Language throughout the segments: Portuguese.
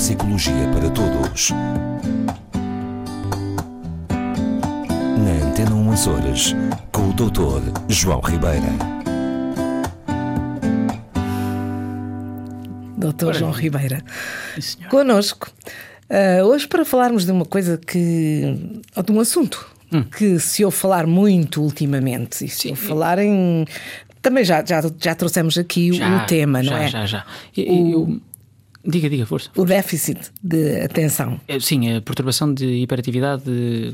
Psicologia para Todos. Na Antena 1 Açores, com o Dr. João Ribeira. Dr. João Ribeira. Conosco. Uh, hoje para falarmos de uma coisa que. ou de um assunto hum. que se ouve falar muito ultimamente. E se ouve falar em. Também já, já, já trouxemos aqui já, o tema, já, não é? Já, já, já. O... Diga, diga, força. O déficit de atenção. É, sim, a perturbação de hiperatividade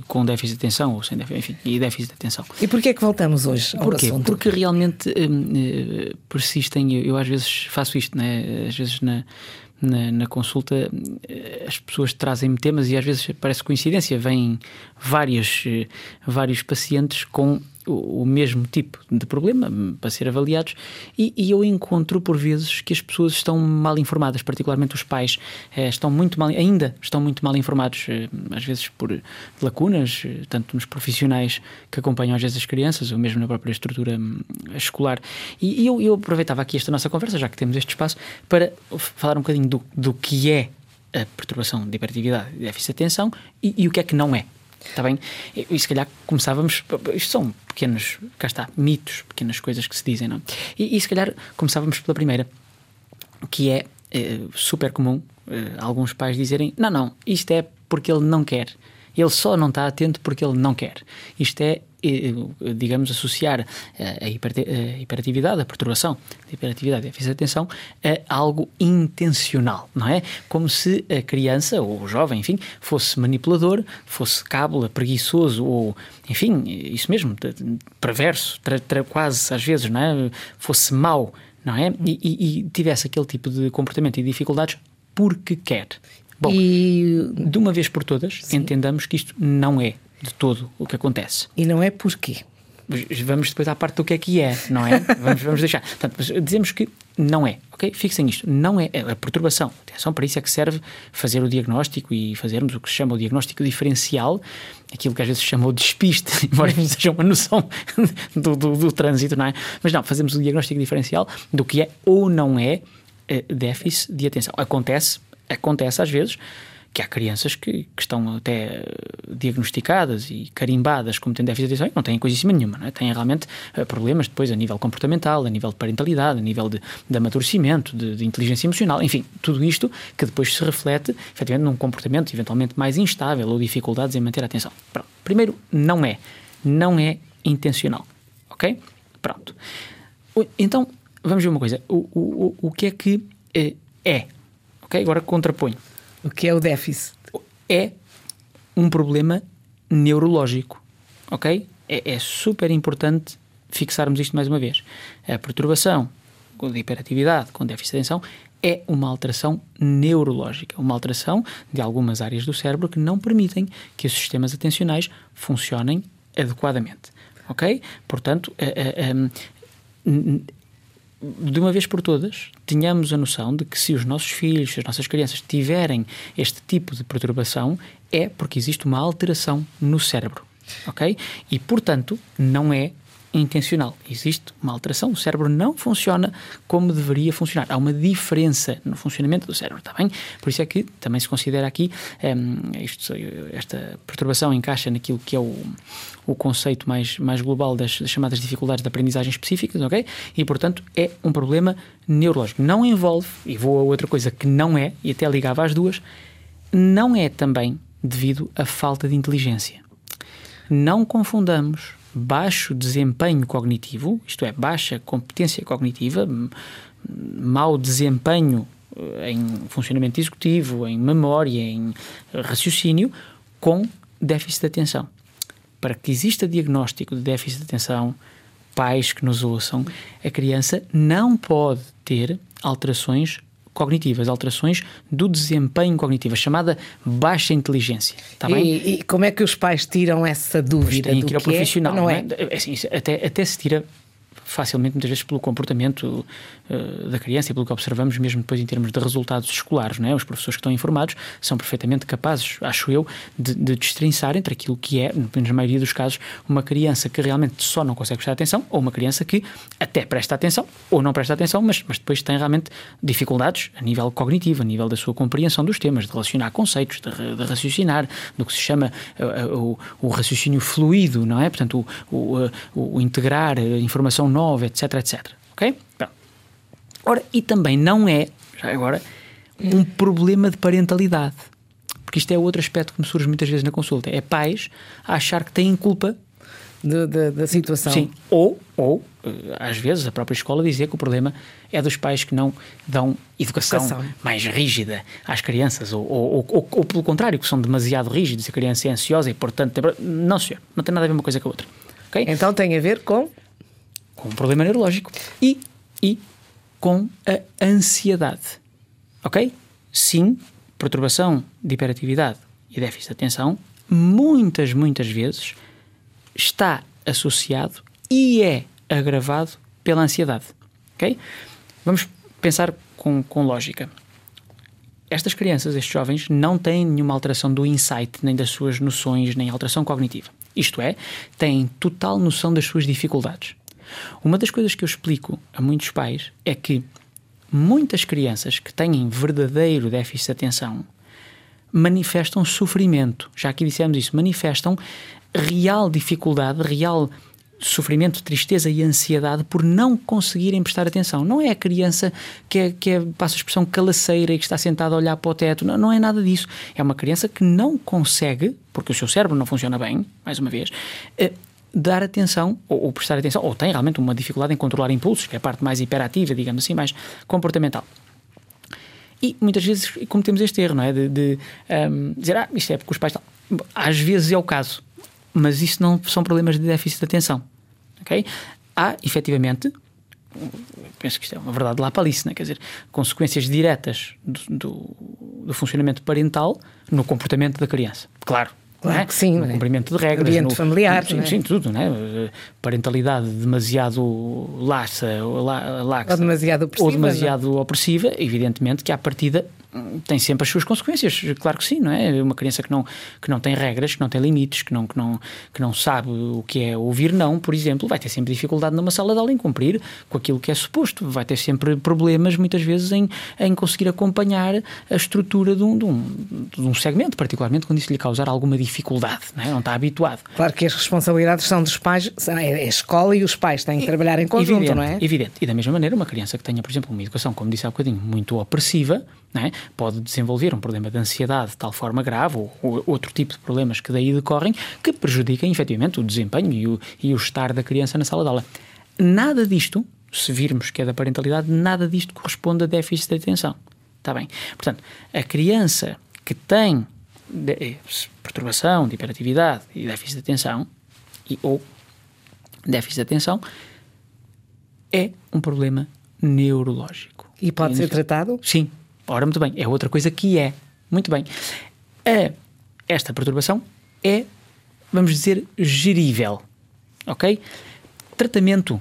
com déficit de atenção, ou sem déficit, enfim, e déficit de atenção. E porquê é que voltamos hoje ao Porquê? assunto? Porque realmente hum, eh, persistem, eu, eu, às vezes faço isto, né? às vezes na, na, na, consulta eh, as pessoas trazem-me temas e às vezes parece coincidência, vêm várias, eh, vários pacientes com o, mesmo tipo de problema para ser avaliados e, e, eu encontro por vezes que as pessoas estão mal informadas, particularmente os pais eh, estão muito mal, ainda estão muito mal informados, eh, às vezes por lacunas, eh, tanto nos profissionais que acompanham às vezes as crianças ou mesmo na própria estrutura hum, escolar. E, e eu, eu, aproveitava aqui esta nossa conversa, já que temos este espaço, para falar um bocadinho do, do que é a perturbação de hiperatividade e déficit de atenção e, e o que é que não é. Está bem? E, e se calhar começávamos. Isto são pequenos, cá está, mitos, pequenas coisas que se dizem, não? E, e se calhar começávamos pela primeira, que é, é super comum é, alguns pais dizerem: não, não, isto é porque ele não quer. Ele só não está atento porque ele não quer. Isto é digamos, associar a hiperatividade, a perturbação da hiperatividade e a atenção a algo intencional, não é? Como se a criança ou o jovem, enfim, fosse manipulador, fosse cábula, preguiçoso ou, enfim, isso mesmo, perverso, quase às vezes, não é? Fosse mau, não é? E, e, e tivesse aquele tipo de comportamento e dificuldades porque quer. Bom, e... de uma vez por todas, Sim. entendamos que isto não é de todo o que acontece. E não é porquê. Vamos depois à parte do que é que é, não é? vamos, vamos deixar. Portanto, dizemos que não é, ok? Fixem isto. Não é, é a perturbação. Atenção, para isso é que serve fazer o diagnóstico e fazermos o que se chama o diagnóstico diferencial, aquilo que às vezes se chama o despiste, embora seja uma noção do, do, do, trânsito, não é? Mas não, fazemos o diagnóstico diferencial do que é ou não é eh, déficit de atenção. Acontece, acontece às vezes que há crianças que, que, estão até diagnosticadas e carimbadas como têm déficit de atenção e não têm coisíssima nenhuma, não é? têm realmente uh, problemas depois a nível comportamental, a nível de parentalidade, a nível de, de amadurecimento, de, de, inteligência emocional, enfim, tudo isto que depois se reflete efetivamente num comportamento eventualmente mais instável ou dificuldades em manter a atenção. Pronto. Primeiro, não é. Não é intencional. Ok? Pronto. Então, vamos ver uma coisa. O, o, o que é que eh, é? Ok? Agora contraponho. O que é o déficit? É um problema neurológico, ok? É, é super importante fixarmos isto mais uma vez. A perturbação de hiperatividade com déficit de atenção é uma alteração neurológica, uma alteração de algumas áreas do cérebro que não permitem que os sistemas atencionais funcionem adequadamente. Ok? Portanto, de uma vez por todas, tenhamos a noção de que se os nossos filhos, se as nossas crianças tiverem este tipo de perturbação, é porque existe uma alteração no cérebro, ok? E, portanto, não é intencional. Existe uma alteração, o cérebro não funciona como deveria funcionar. Há uma diferença no funcionamento do cérebro, está bem? Por isso é que também se considera aqui, um, isto, esta perturbação encaixa naquilo que é o, o conceito mais, mais global das, das, chamadas dificuldades de aprendizagem específicas, ok? E, portanto, é um problema neurológico. Não envolve, e vou a outra coisa que não é, e até ligava às duas, não é também devido à falta de inteligência. Não confundamos baixo desempenho cognitivo, isto é, baixa competência cognitiva, mau desempenho eh, em funcionamento executivo, em memória, em raciocínio, com déficit de atenção. Para que exista diagnóstico de déficit de atenção, pais que nos ouçam, a criança não pode ter alterações cognitivas, alterações do desempenho cognitivo, a chamada baixa inteligência. Está bem? E, e, como é que os pais tiram essa dúvida? Tem que ir ao profissional, é, não é? é? é assim, até, até se tira facilmente, muitas vezes, pelo comportamento uh, da criança e pelo que observamos, mesmo depois em termos de resultados escolares. Não é? Os professores que estão informados são perfeitamente capazes, acho eu, de, de destrinçar entre aquilo que é, na maioria dos casos, uma criança que realmente só não consegue prestar atenção ou uma criança que até presta atenção ou não presta atenção, mas, mas depois tem realmente dificuldades a nível cognitivo, a nível da sua compreensão dos temas, de relacionar conceitos, de, de raciocinar, do que se chama uh, o, o, raciocínio fluido, não é? Portanto, o, o, o integrar informação nova, etc, etc. Ok? Bom. Ora, e também não é, já agora, um problema de parentalidade. Porque isto é outro aspecto que me surge muitas vezes na consulta. É pais a achar que têm culpa de, de, da situação. Sim, ou, ou eh, às vezes a própria escola dizer que o problema é dos pais que não dão educação, educação. mais rígida às crianças, ou, ou, ou, ou, pelo contrário, que são demasiado rígidos, a criança é ansiosa e portanto. Não, senhor, não tem nada a ver uma coisa com a outra. Okay? Então tem a ver com? Com um problema neurológico e, e com a ansiedade. Ok? Sim, perturbação de hiperatividade e déficit de atenção, muitas, muitas vezes está associado e é agravado pela ansiedade. Ok? Vamos pensar com, com lógica. Estas crianças, estes jovens, não têm nenhuma alteração do insight, nem das suas noções, nem alteração cognitiva. Isto é, têm total noção das suas dificuldades. Uma das coisas que eu explico a muitos pais é que muitas crianças que têm verdadeiro déficit de atenção manifestam sofrimento. Já aqui dissemos isso, manifestam real dificuldade, real sofrimento, tristeza e ansiedade por não conseguirem prestar atenção. Não é a criança que é, que é passa a expressão, calaceira e que está sentada a olhar para o teto. Não, não é nada disso. É uma criança que não consegue, porque o seu cérebro não funciona bem, mais uma vez, eh, dar atenção ou, ou, prestar atenção, ou tem realmente uma dificuldade em controlar impulsos, que é a parte mais hiperativa, digamos assim, mais comportamental. E muitas vezes cometemos este erro, não é? De, de um, dizer, ah, isto é porque os pais estão. Às vezes é o caso mas isso não são problemas de déficit de atenção. ok? Há, efetivamente, penso que isto é uma verdade lá para Alice, né? quer dizer, consequências diretas do, do, do, funcionamento parental no comportamento da criança. Claro. Claro é? que sim. No né? cumprimento de regras. Ambiente no, familiar. Sim, né? sim, tudo, né? Parentalidade demasiado laxa, laxa ou demasiado opressiva. Ou demasiado não? opressiva, evidentemente que à partida tem sempre as suas consequências, claro que sim, não é? Uma criança que não, que não tem regras, que não tem limites, que não, que, não, que não sabe o que é ouvir não, por exemplo, vai ter sempre dificuldade numa sala de aula em cumprir com aquilo que é suposto, vai ter sempre problemas, muitas vezes, em, em conseguir acompanhar a estrutura de um, de, um, de um segmento, particularmente quando isso lhe causar alguma dificuldade, não, é? não está habituado. Claro que as responsabilidades são dos pais, é a escola e os pais têm que trabalhar em conjunto, evidente, não é? Evidente. E da mesma maneira, uma criança que tenha, por exemplo, uma educação, como disse há bocadinho, muito opressiva, é? Pode desenvolver um problema de ansiedade de tal forma grave ou, ou, outro tipo de problemas que daí decorrem que prejudicam efetivamente o desempenho e o, e o estar da criança na sala de aula. Nada disto, se virmos que é da parentalidade, nada disto corresponde a déficit de atenção. Está bem? Portanto, a criança que tem de, eh, perturbação de hiperatividade e déficit de atenção, e, ou déficit de atenção, é um problema neurológico. E pode ser tratado? Sim, Ora, muito bem, é outra coisa que é. Muito bem. A, esta perturbação é, vamos dizer, gerível. Ok? Tratamento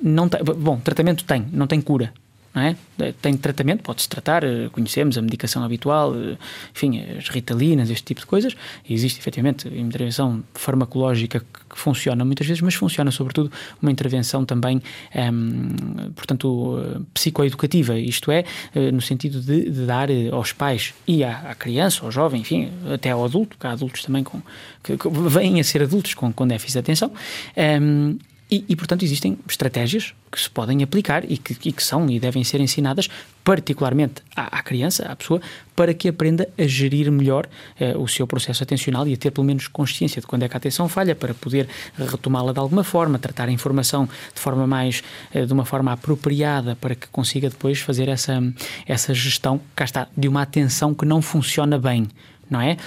não tem. Bom, tratamento tem, não tem cura é? Tem tratamento, pode-se tratar, eh, conhecemos a medicação habitual, eh, enfim, as ritalinas, este tipo de coisas. Existe efetivamente intervenção farmacológica que funciona muitas vezes, mas funciona sobretudo uma intervenção também, ehm, portanto, eh, psicoeducativa, isto é, no sentido de, de dar aos pais e à, à, criança, ao jovem, enfim, até ao adulto, que há adultos também com, que, que vêm a ser adultos com, com déficit de atenção, ehm, e, e, portanto, existem estratégias que se podem aplicar e que, e que são e devem ser ensinadas, particularmente à, à, criança, à pessoa, para que aprenda a gerir melhor eh, o seu processo atencional e a ter pelo menos consciência de quando é que a atenção falha, para poder retomá-la de alguma forma, tratar a informação de forma mais, eh, de uma forma apropriada, para que consiga depois fazer essa, essa gestão, cá está, de uma atenção que não funciona bem, não é?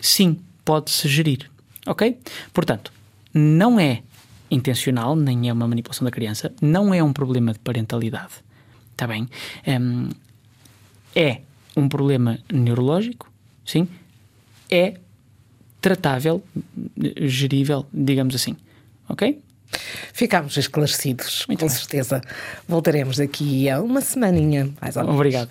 Sim, pode-se gerir, ok? Portanto, não é intencional, nem é uma manipulação da criança, não é um problema de parentalidade. Está bem? Um, é um problema neurológico, sim, é tratável, gerível, digamos assim. Ok? ficámos esclarecidos, Muito com bem. certeza. Voltaremos daqui a uma semaninha, mais ou menos. Obrigado.